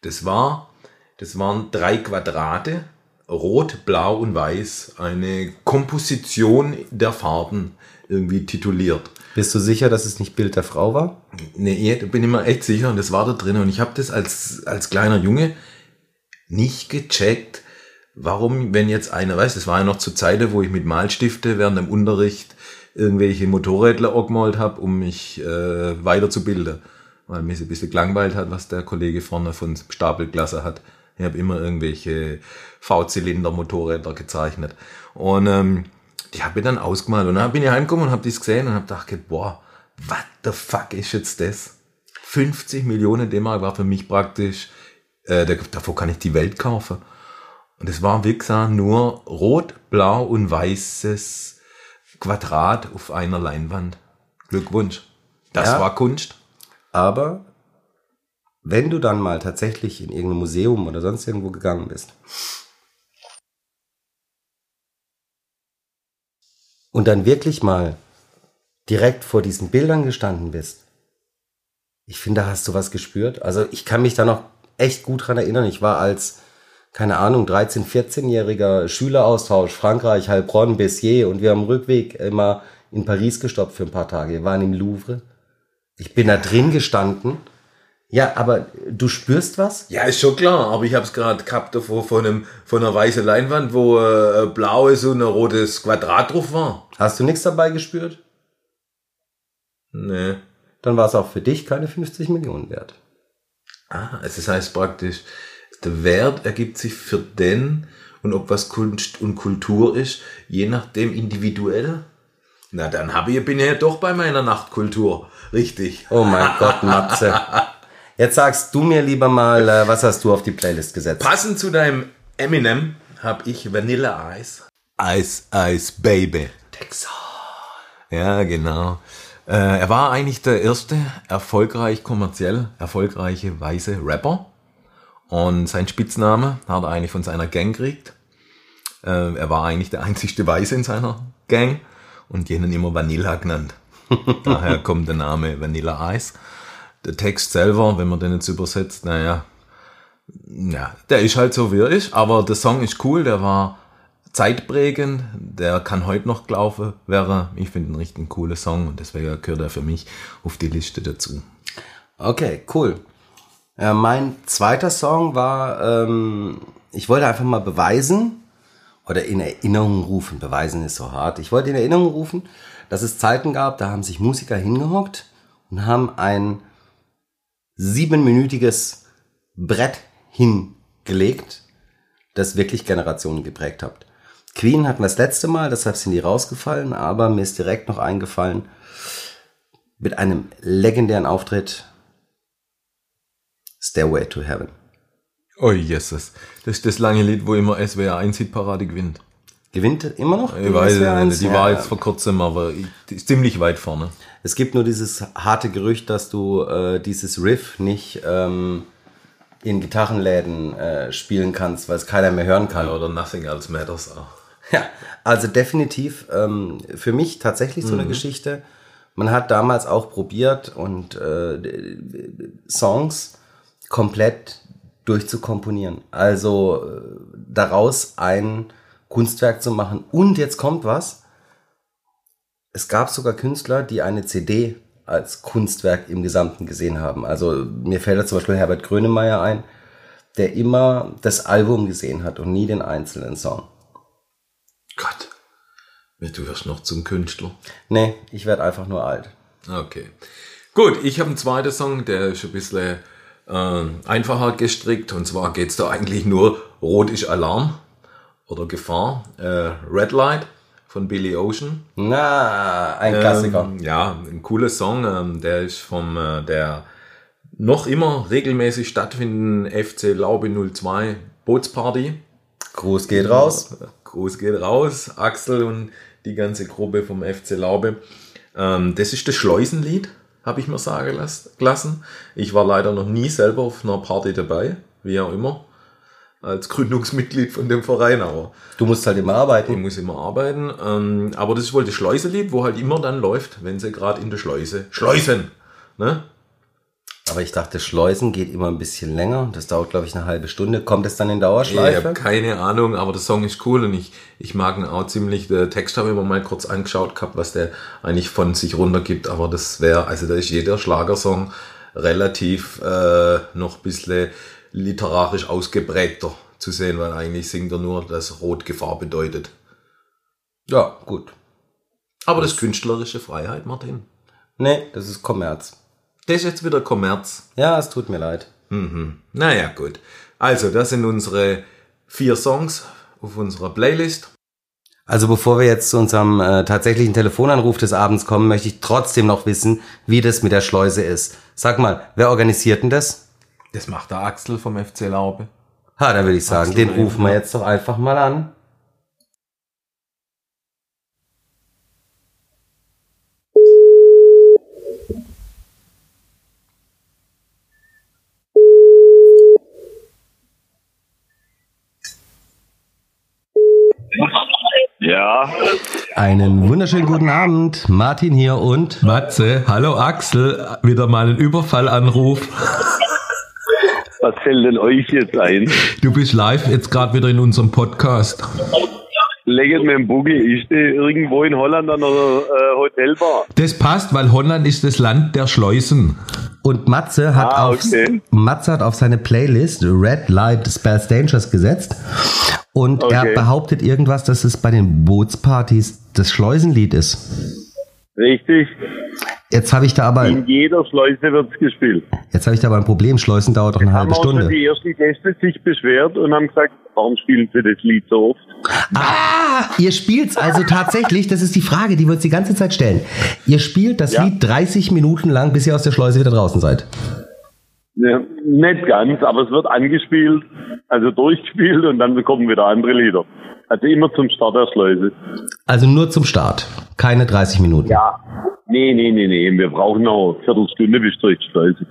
Das war Das waren drei Quadrate, rot, blau und weiß. Eine Komposition der Farben irgendwie tituliert. Bist du sicher, dass es nicht Bild der Frau war? Nee, bin ich mir echt sicher und das war da drin. Und ich habe das als, als kleiner Junge nicht gecheckt, warum, wenn jetzt einer, weiß, das war ja noch zu Zeiten, wo ich mit Malstifte während dem Unterricht irgendwelche Motorrädler angemalt habe, um mich äh, weiterzubilden. Weil mich ein bisschen gelangweilt hat, was der Kollege vorne von Stapelklasse hat. Ich habe immer irgendwelche V-Zylinder-Motorräder gezeichnet. Und ähm, die habe ich dann ausgemalt. Und dann bin ich heimgekommen und habe das gesehen und habe gedacht, boah, what the fuck ist jetzt das? 50 Millionen D-Mark war für mich praktisch, äh, davor kann ich die Welt kaufen. Und es war, wie gesagt, nur rot, blau und weißes Quadrat auf einer Leinwand. Glückwunsch. Das Ja. war Kunst. Aber wenn du dann mal tatsächlich in irgendein Museum oder sonst irgendwo gegangen bist und dann wirklich mal direkt vor diesen Bildern gestanden bist, ich finde, da hast du was gespürt. Also ich kann mich da noch echt gut dran erinnern. Ich war als, keine Ahnung, 13-, 14-jähriger Schüleraustausch, Frankreich, Heilbronn, Bessier und wir haben Rückweg immer in Paris gestoppt für ein paar Tage. Wir waren im Louvre. Ich bin da drin gestanden. Ja, aber du spürst was? Ja, ist schon klar, aber ich habe es gerade gehabt davor von, einem, von einer weißen Leinwand, wo äh, ein blaues und ein rotes Quadrat drauf war. Hast du nichts dabei gespürt? Nee. Dann war es auch für dich keine 50 Millionen wert. Ah, also das heißt praktisch, der Wert ergibt sich für den und ob was Kunst und Kultur ist, je nachdem individuell. Na, dann habe ich, bin ich ja doch bei meiner Nachtkultur. Richtig. Oh mein Gott, Matze. Jetzt sagst du mir lieber mal, äh, was hast du auf die Playlist gesetzt? Passend zu deinem Eminem habe ich Vanilla Ice. Ice, Ice Baby. Texas. Ja, genau. Äh, er war eigentlich der erste erfolgreich, kommerziell erfolgreiche weiße Rapper. Und sein Spitzname hat er eigentlich von seiner Gang gekriegt. Äh, er war eigentlich der einzigste Weiße in seiner Gang und jenen immer Vanilla genannt. Daher kommt der Name Vanilla Ice. Der Text selber, wenn man den jetzt übersetzt, naja, ja, der ist halt so, wie er ist, aber der Song ist cool, der war zeitprägend, der kann heute noch gelaufen wäre. Ich finde ihn richtig cooler Song und deswegen gehört er für mich auf die Liste dazu. Okay, cool. Äh, mein zweiter Song war, ähm, ich wollte einfach mal beweisen oder in Erinnerung rufen. Beweisen ist so hart. Ich wollte in Erinnerung rufen, dass es Zeiten gab, da haben sich Musiker hingehockt und haben ein siebenminütiges Brett hingelegt, das wirklich Generationen geprägt hat. Queen hatten wir das letzte Mal, deshalb sind die rausgefallen, aber mir ist direkt noch eingefallen, mit einem legendären Auftritt Stairway to Heaven. Oh Jesus, das ist das lange Lied, wo immer SWR 1 Hitparade gewinnt. Gewinnt immer noch? Ich weiß SWR es 1? nicht, die Ja, war ja. jetzt vor kurzem, aber ist ziemlich weit vorne. Es gibt nur dieses harte Gerücht, dass du äh, dieses Riff nicht ähm, in Gitarrenläden äh, spielen kannst, weil es keiner mehr hören kann. Oder Nothing Else Matters auch. Ja, also definitiv ähm, für mich tatsächlich so eine Geschichte. Man hat damals auch probiert und äh, Songs komplett durchzukomponieren. Also äh, daraus ein Kunstwerk zu machen. Und jetzt kommt was. Es gab sogar Künstler, die eine CD als Kunstwerk im Gesamten gesehen haben. Also mir fällt da zum Beispiel Herbert Grönemeyer ein, der immer das Album gesehen hat und nie den einzelnen Song. Gott, du wirst noch zum Künstler. Nee, ich werde einfach nur alt. Okay. Gut, ich habe einen zweiten Song, der ist ein bisschen äh, einfacher gestrickt. Und zwar geht's da eigentlich nur Rot ist Alarm oder Gefahr. Äh, Red Light von Billy Ocean. Na, ein Klassiker. Ähm, ja, ein cooler Song. Ähm, der ist vom äh, der noch immer regelmäßig stattfindenden FC Laube 02 Bootsparty. Gruß geht raus. Gruß geht raus, Axel und die ganze Gruppe vom FC Laube. Ähm, das ist das Schleusenlied, habe ich mir sagen las- lassen. Ich war leider noch nie selber auf einer Party dabei, wie auch immer, als Gründungsmitglied von dem Verein, aber Du musst halt immer ich arbeiten. muss immer arbeiten. Ähm, aber das ist wohl das Schleuselied, wo halt immer dann läuft, wenn sie gerade in der Schleuse schleusen. Ne? Aber ich dachte, Schleusen geht immer ein bisschen länger. Das dauert, glaube ich, eine halbe Stunde. Kommt es dann in Ich Dauerschleife? habe keine Ahnung, aber der Song ist cool und ich, ich mag ihn auch ziemlich. Der Text habe ich mir mal kurz angeschaut gehabt, was der eigentlich von sich runtergibt, aber das wäre, also da ist jeder Schlagersong relativ äh, noch ein bisschen literarisch ausgeprägter zu sehen, weil eigentlich singt er nur, dass Rot Gefahr bedeutet. ja, gut. Aber das ist künstlerische Freiheit, Martin. Nee, das ist Kommerz. Das ist jetzt wieder Kommerz. Ja, es tut mir leid. Mhm. Naja, gut. Also, das sind unsere vier Songs auf unserer Playlist. Also bevor wir jetzt zu unserem äh, tatsächlichen Telefonanruf des Abends kommen, möchte ich trotzdem noch wissen, wie das mit der Schleuse ist. Sag mal, wer organisiert denn das? Das macht der Axel vom FC Laube. Ha, dann würde ich sagen, Axel den rufen wir jetzt doch einfach mal an. Ja, Einen wunderschönen guten Abend, Martin hier und Matze, hallo Axel, wieder mal ein Überfallanruf. Was fällt denn euch jetzt ein? Du bist live jetzt gerade wieder in unserem Podcast. Legt mir im Buggy, ich stehe irgendwo in Holland an einer äh, Hotelbar. Das passt, weil Holland ist das Land der Schleusen. und Matze hat Ah, auf okay. Matze hat auf seine Playlist Red Light Spells Dangerous gesetzt und er Okay. behauptet irgendwas, dass es bei den Bootspartys das Schleusenlied ist. Richtig, Jetzt habe ich da aber in jeder Schleuse wird's gespielt. jetzt habe ich da aber ein Problem. Schleusen dauert doch eine halbe Haben schon Stunde. die ersten Gäste sich beschwert und haben gesagt, warum spielen sie das Lied so oft? Ah, ihr spielt's also tatsächlich, das ist die Frage, die wir uns die ganze Zeit stellen. Ihr spielt das Ja. Lied 30 Minuten lang, bis ihr aus der Schleuse wieder draußen seid. Ja, nicht ganz, aber es wird angespielt, also durchgespielt und dann kommen wieder andere Lieder. Also immer zum Start der Schleuse. Also nur zum Start, keine 30 Minuten. Ja. Nee, nee, nee, nee, wir brauchen noch eine Viertelstunde bis durch die Schleuse.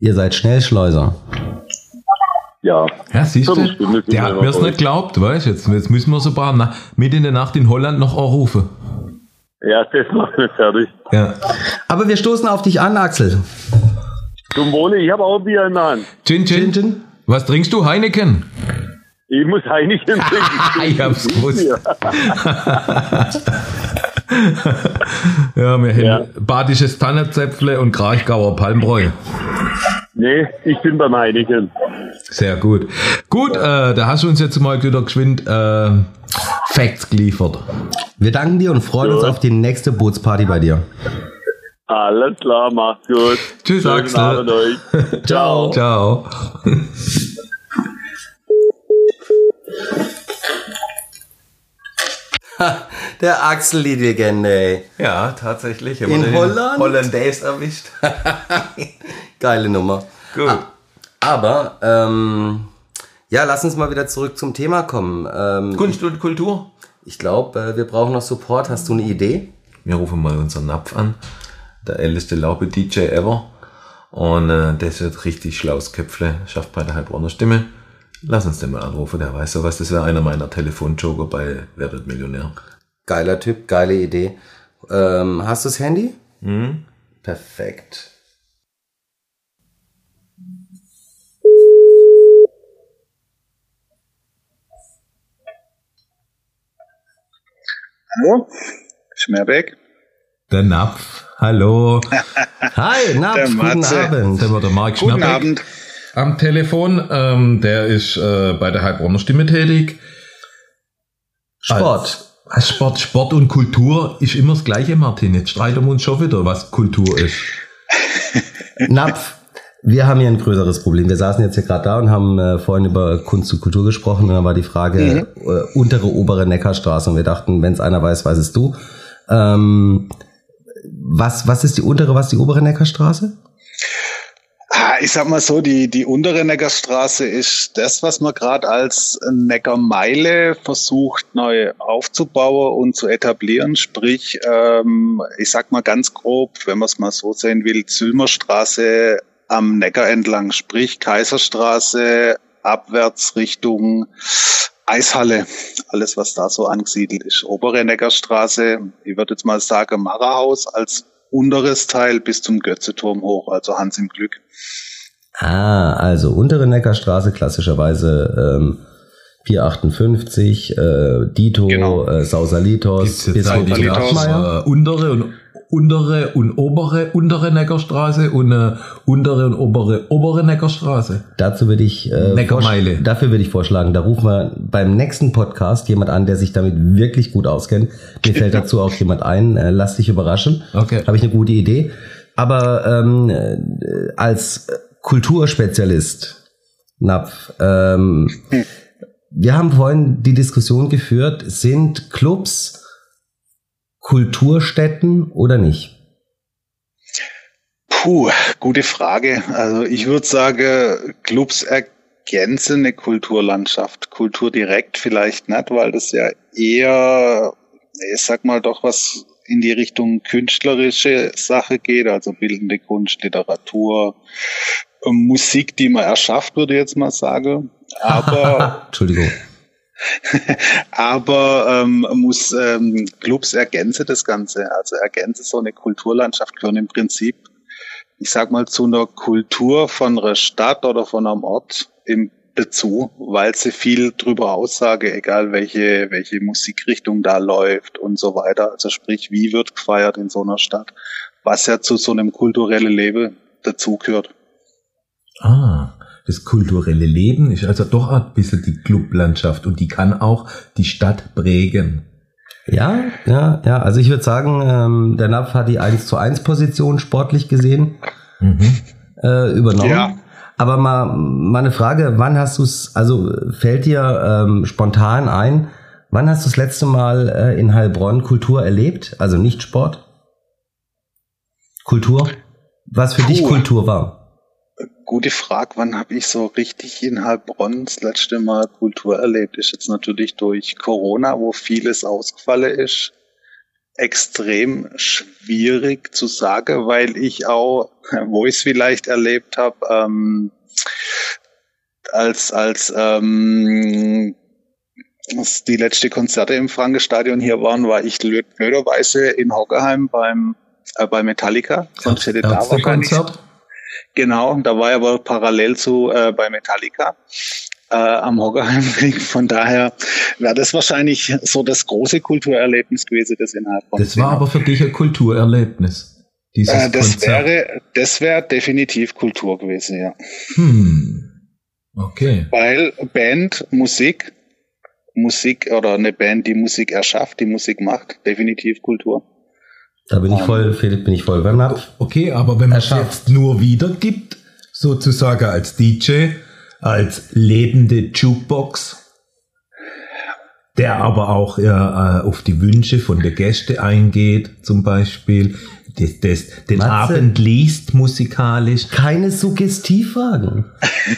Ihr seid Schnellschleuser. Ja. Ja, siehst du, der hat mir's durch. nicht glaubt, weißt du, jetzt, jetzt müssen wir so paar na, mit in der Nacht in Holland noch anrufen. Ja, das machen wir fertig. Ja. Aber wir stoßen auf dich an, Axel. Zum Wohle, ich habe auch Bier in der Hand. Gin, Gin, Gin? Was trinkst du? Heineken? Ich muss Heineken trinken. ich hab's gewusst. Ja, wir haben Ja. badisches Tannenzäpfle und Krachgauer Palmbräu. Nee, ich bin beim Heineken. Sehr gut. Gut, äh, da hast du uns jetzt mal wieder geschwind äh, Facts geliefert. Wir danken dir und freuen uns Ja. auf die nächste Bootsparty bei dir. Alles klar, macht's gut. Tschüss, Schönen Axel. Abend euch. Ciao. Ciao. Der Axel, die Legende, ey. Ja, tatsächlich. In Holland? Hollandaise erwischt. Geile Nummer. Gut. Ah, aber, ähm, ja, lass uns mal wieder zurück zum Thema kommen. Ähm, Kunst und Kultur. ich glaube, äh, wir brauchen noch Support. Hast du eine Idee? Wir rufen mal unseren Napf an. Der älteste Laube-DJ ever. Und äh, das wird richtig schlaues Köpfle. Schafft bei der Heilbronner Stimme. Lass uns den mal anrufen. Der weiß sowas. Das wäre einer meiner Telefonjoker bei Wer wird Millionär. Geiler Typ, geile Idee. Ähm, hast du das Handy? Hm? Perfekt. Hallo? Schmerbeck? Der Napf. Hallo. Hi, Der guten Matze. Abend. Sind wir der Marc Guten Schnappek Abend. am Telefon. Ähm, der ist äh, bei der Heilbronner Stimme tätig. Sport. Als Sport, Sport und Kultur ist immer das Gleiche, Martin. Jetzt streiten wir uns schon wieder, was Kultur ist. Napf, wir haben hier ein größeres Problem. Wir saßen jetzt hier gerade da und haben äh, vorhin über Kunst und Kultur gesprochen und dann war die Frage äh, untere, obere Neckarstraße und wir dachten, wenn es einer weiß, weiß es du. Ähm, was, was ist die untere, was die obere Neckarstraße? Ah, Ich sag mal so, die, die untere Neckarstraße ist das, was man gerade als Neckarmeile versucht neu aufzubauen und zu etablieren. Sprich, ähm, ich sag mal ganz grob, wenn man es mal so sehen will, Zülmerstraße am Neckar entlang, sprich Kaiserstraße abwärts Richtung Eishalle, alles was da so angesiedelt ist. Obere Neckarstraße, ich würde jetzt mal sagen Marerhaus als unteres Teil bis zum Götzeturm hoch, also Hans im Glück. Ah, also untere Neckarstraße klassischerweise ähm, 458, äh, Dito, Genau. äh, Sausalitos, Gibt's jetzt eigentlich Salitos, auch, äh, untere und untere und obere untere Neckarstraße und äh, untere und obere obere Neckarstraße. Dazu würde ich äh, Neckarmeile. dafür würde ich vorschlagen, da rufen wir beim nächsten Podcast jemand an, der sich damit wirklich gut auskennt. Mir fällt dazu auch jemand ein. Äh, lass dich überraschen. Okay. Habe ich eine gute Idee. Aber ähm, äh, als Kulturspezialist, Napf, ähm, wir haben vorhin die Diskussion geführt, sind Clubs Kulturstätten oder nicht? Puh, gute Frage. Also ich würde sagen, Clubs ergänzen eine Kulturlandschaft. Kultur direkt vielleicht nicht, weil das ja eher, ich sag mal doch was in die Richtung künstlerische Sache geht, also bildende Kunst, Literatur, Musik, die man erschafft, würde ich jetzt mal sagen. Aber Entschuldigung. aber ähm, muss ähm, Clubs ergänzen das Ganze. Also ergänzen so eine Kulturlandschaft gehören im Prinzip, ich sag mal, zu einer Kultur von einer Stadt oder von einem Ort im dazu, weil sie viel drüber aussage, egal welche, welche Musikrichtung da läuft und so weiter. Also sprich, wie wird gefeiert in so einer Stadt, was ja zu so einem kulturellen Leben dazugehört. Ah, das kulturelle Leben ist also doch ein bisschen die Clublandschaft und die kann auch die Stadt prägen. Ja, ja, ja. Also ich würde sagen, ähm, der Napf hat die 1 zu 1 Position sportlich gesehen Mhm. äh, übernommen. Ja. Aber mal, mal eine Frage, wann hast du es, also fällt dir ähm, spontan ein, wann hast du das letzte Mal äh, in Heilbronn Kultur erlebt? Also nicht Sport? Kultur? Was für dich Puh. Kultur war? Gute Frage, wann habe ich so richtig in Heilbronn das letzte Mal Kultur erlebt? Ist jetzt natürlich durch Corona, wo vieles ausgefallen ist, extrem schwierig zu sagen, weil ich auch, wo ich es vielleicht erlebt habe, ähm, als als ähm, die letzte Konzerte im Franke-Stadion hier waren, war ich blöd- blöderweise in Hockerheim beim äh, bei Metallica. Sonst hätte da wahrscheinlich Ärztekonzert? Genau, da war er aber parallel zu äh, bei Metallica äh, am Hockerheimring. Von daher wäre das wahrscheinlich so das große Kulturerlebnis gewesen, das innerhalb von Das war aber für dich ein Kulturerlebnis. Dieses äh, das Konzert. wäre das wäre definitiv Kultur gewesen, ja. Hm. Okay. Weil Band, Musik, Musik oder eine Band, die Musik erschafft, die Musik macht, definitiv Kultur. Da bin ich voll, Philipp, bin ich voll beim Napf. Okay, aber wenn man es jetzt nur wiedergibt, sozusagen als DJ, als lebende Jukebox, der aber auch ja, äh, auf die Wünsche von der Gäste eingeht, zum Beispiel, das, das, den Matze. Abend liest musikalisch. Keine Suggestivfragen.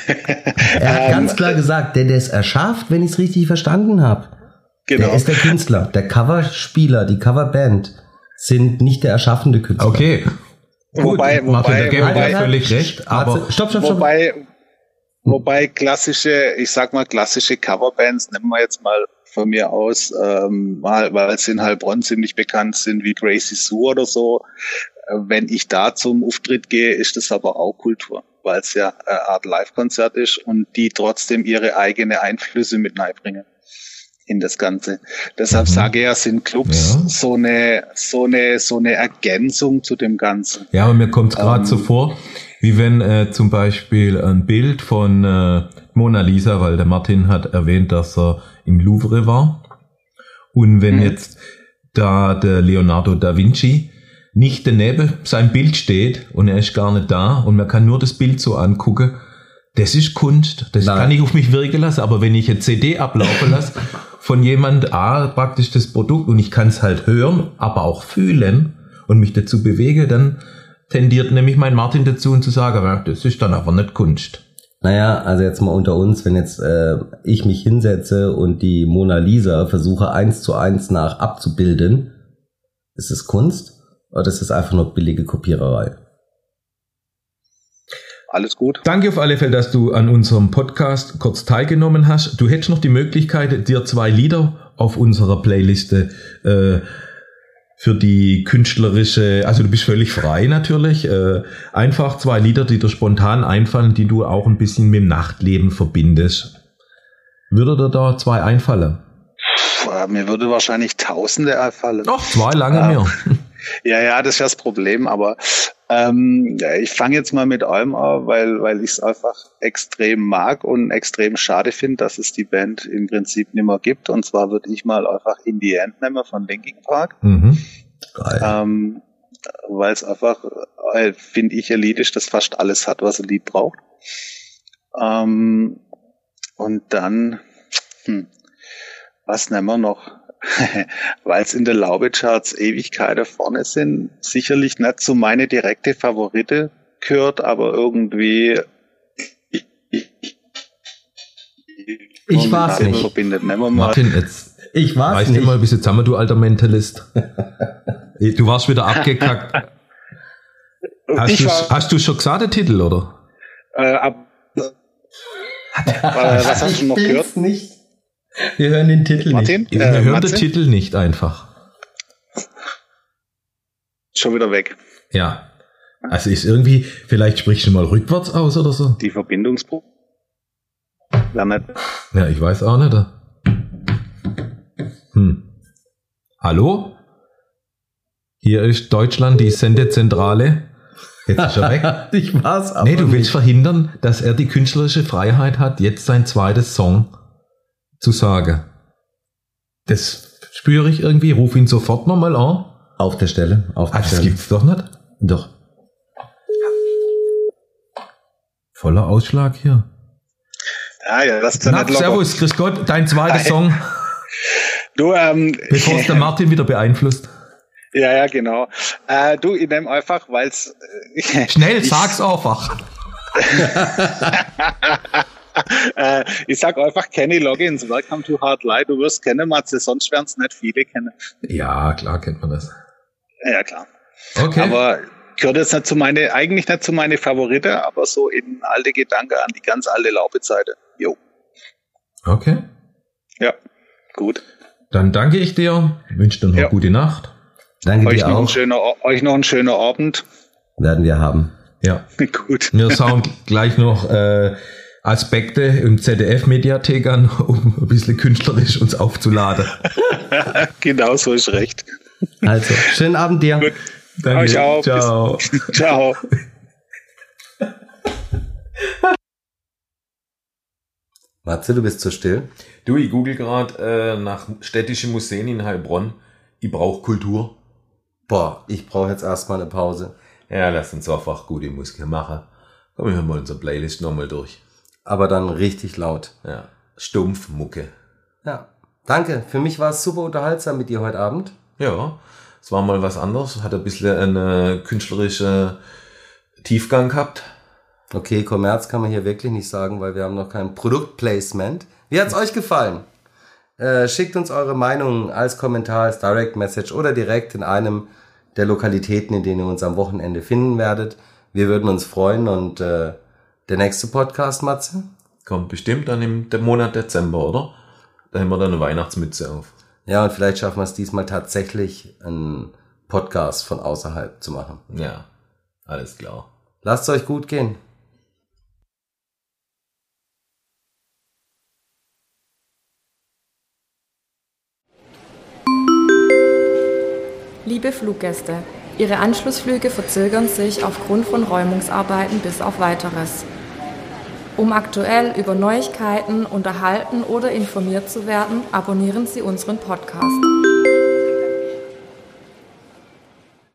er hat ganz klar gesagt, der, der es erschafft, wenn ich es richtig verstanden habe. Genau. Der ist der Künstler. Der Coverspieler, die Coverband sind nicht der erschaffende Künstler. Okay. Wobei- Gut, Martin, wobei- da gebe ich wobei- dir völlig recht, aber stopp, stopp, stopp. Wobei, wobei klassische, ich sag mal klassische Coverbands, nehmen wir jetzt mal von mir aus, ähm, weil sie in Heilbronn ziemlich bekannt sind, wie Gracie Sue oder so. Äh, Wenn ich da zum Auftritt gehe, ist das aber auch Kultur, weil es ja eine Art Live-Konzert ist und die trotzdem ihre eigene Einflüsse mit reinbringen in das Ganze. Deshalb Mhm. sage ich ja, sind Clubs Ja. so eine, so eine, so eine Ergänzung zu dem Ganzen. Ja, aber mir kommt es gerade Ähm. so vor, wie wenn äh, zum Beispiel ein Bild von äh, Mona Lisa, weil der Martin hat erwähnt, dass er im Louvre war. Und wenn Mhm. jetzt da der Leonardo da Vinci nicht daneben sein Bild steht und er ist gar nicht da und man kann nur das Bild so angucken, das ist Kunst. Das Nein. kann ich auf mich wirken lassen. Aber wenn ich eine CD ablaufen lasse von jemand, ah, praktisch das Produkt und ich kann es halt hören, aber auch fühlen und mich dazu bewege, dann tendiert nämlich mein Martin dazu und zu sagen, ja, das ist dann aber nicht Kunst. Naja, also jetzt mal unter uns, wenn jetzt äh, ich mich hinsetze und die Mona Lisa versuche eins zu eins nach abzubilden, ist es Kunst oder ist es einfach nur billige Kopiererei? Alles gut. Danke auf alle Fälle, dass du an unserem Podcast kurz teilgenommen hast. Du hättest noch die Möglichkeit, dir zwei Lieder auf unserer Playliste äh, für die künstlerische, also du bist völlig frei natürlich, äh, einfach zwei Lieder, die dir spontan einfallen, die du auch ein bisschen mit dem Nachtleben verbindest. Würde dir da zwei einfallen? Mir würde wahrscheinlich Tausende einfallen. Doch, zwei lange Ja. mehr. Ja, ja, das ist ja das Problem, aber ähm, ich fange jetzt mal mit allem an, weil, weil ich es einfach extrem mag und extrem schade finde, dass es die Band im Prinzip nicht mehr gibt. Und zwar würde ich mal einfach In the End nehmen von Linkin Park. Mhm. Geil. ähm, weil es einfach, äh, finde ich, ist, das fast alles hat, was ein Lied braucht. Ähm, und dann, hm, was nehmen wir noch? weil es in der Laube-Charts Ewigkeiten vorne sind, sicherlich nicht zu meine direkte Favorite gehört, aber irgendwie Ich war's Martin nicht. verbindet. Nehmen wir mal Martin, jetzt Ich war's dir nicht. mal ein bisschen zusammen, du alter Mentalist. Du warst wieder abgekackt. Hast Ich du, war- hast du schon gesagt den Titel, oder? äh, ab, äh, was hast du noch Ich gehört? nicht. Wir hören den Titel Martin? nicht. Wir Äh, hören Matze? den Titel nicht einfach. Schon wieder weg. Ja. Also ist irgendwie, vielleicht sprichst du mal rückwärts aus oder so. Die Verbindungsprobe. Ja, ich weiß auch nicht. Hm. Hallo? Hier ist Deutschland, die Sendezentrale. Jetzt ist er weg. ich war's aber Nee, du willst nicht. verhindern, dass er die künstlerische Freiheit hat, jetzt sein zweites Song zu sagen. Das spüre ich irgendwie. Ruf ihn sofort nochmal an. Auf der Stelle. Auf der Ah, das Stelle. gibt's doch nicht. Doch. Voller Ausschlag hier. Ja, ja, das ist ja Na, nicht servus, grüß Gott, dein zweiter Hi. Song, Du, ähm, bevor es der Martin wieder beeinflusst. ja, ja, genau. Äh, du, ich nehme einfach, weil's äh, Schnell, ich, sag's einfach. Äh, ich sag einfach Kenny Loggins, Welcome to Hard Light. Du wirst kennen, Matze, sonst werden es nicht viele kennen. Ja, klar kennt man das. Ja, klar. Okay. Aber gehört jetzt nicht zu meine, eigentlich nicht zu meine Favorite, aber so in alte Gedanken an die ganz alte Laubezeite. Jo. okay. Ja, gut. Dann danke ich dir, wünsche dir noch Ja. gute Nacht. Danke Euch dir noch, ein auch. schöner, euch noch ein schöner Abend. Werden wir haben. Ja. gut. Wir schauen gleich noch äh, Aspekte im ZDF-Mediathek an, um ein bisschen künstlerisch uns aufzuladen. genau so ist recht. Also, schönen Abend dir. Gut. Danke. Euch auch. Ciao. Ciao. Matze, du bist zu still. Du, ich google gerade äh, nach städtischen Museen in Heilbronn. Ich brauche Kultur. Boah, ich brauche jetzt erstmal eine Pause. Ja, lass uns einfach gute Musik machen. Komm, wir hören mal unsere Playlist nochmal durch. Aber dann richtig laut. Ja. Stumpf Mucke. Ja. Danke. Für mich war es super unterhaltsam mit dir heute Abend. Ja, es war mal was anderes. Hat ein bisschen einen künstlerischen Tiefgang gehabt. Okay, Kommerz kann man hier wirklich nicht sagen, weil wir haben noch kein Produktplacement. Wie hat's euch gefallen? Äh, schickt uns eure Meinung als Kommentar, als Direct Message oder direkt in einem der Lokalitäten, in denen ihr uns am Wochenende finden werdet. Wir würden uns freuen und äh, der nächste Podcast, Matze? Kommt bestimmt dann im dem Monat Dezember, oder? Da haben wir dann eine Weihnachtsmütze auf. Ja, und vielleicht schaffen wir es diesmal tatsächlich, einen Podcast von außerhalb zu machen. Ja, alles klar. Lasst es euch gut gehen. Liebe Fluggäste, Ihre Anschlussflüge verzögern sich aufgrund von Räumungsarbeiten bis auf weiteres. Um aktuell über Neuigkeiten unterhalten oder informiert zu werden, abonnieren Sie unseren Podcast.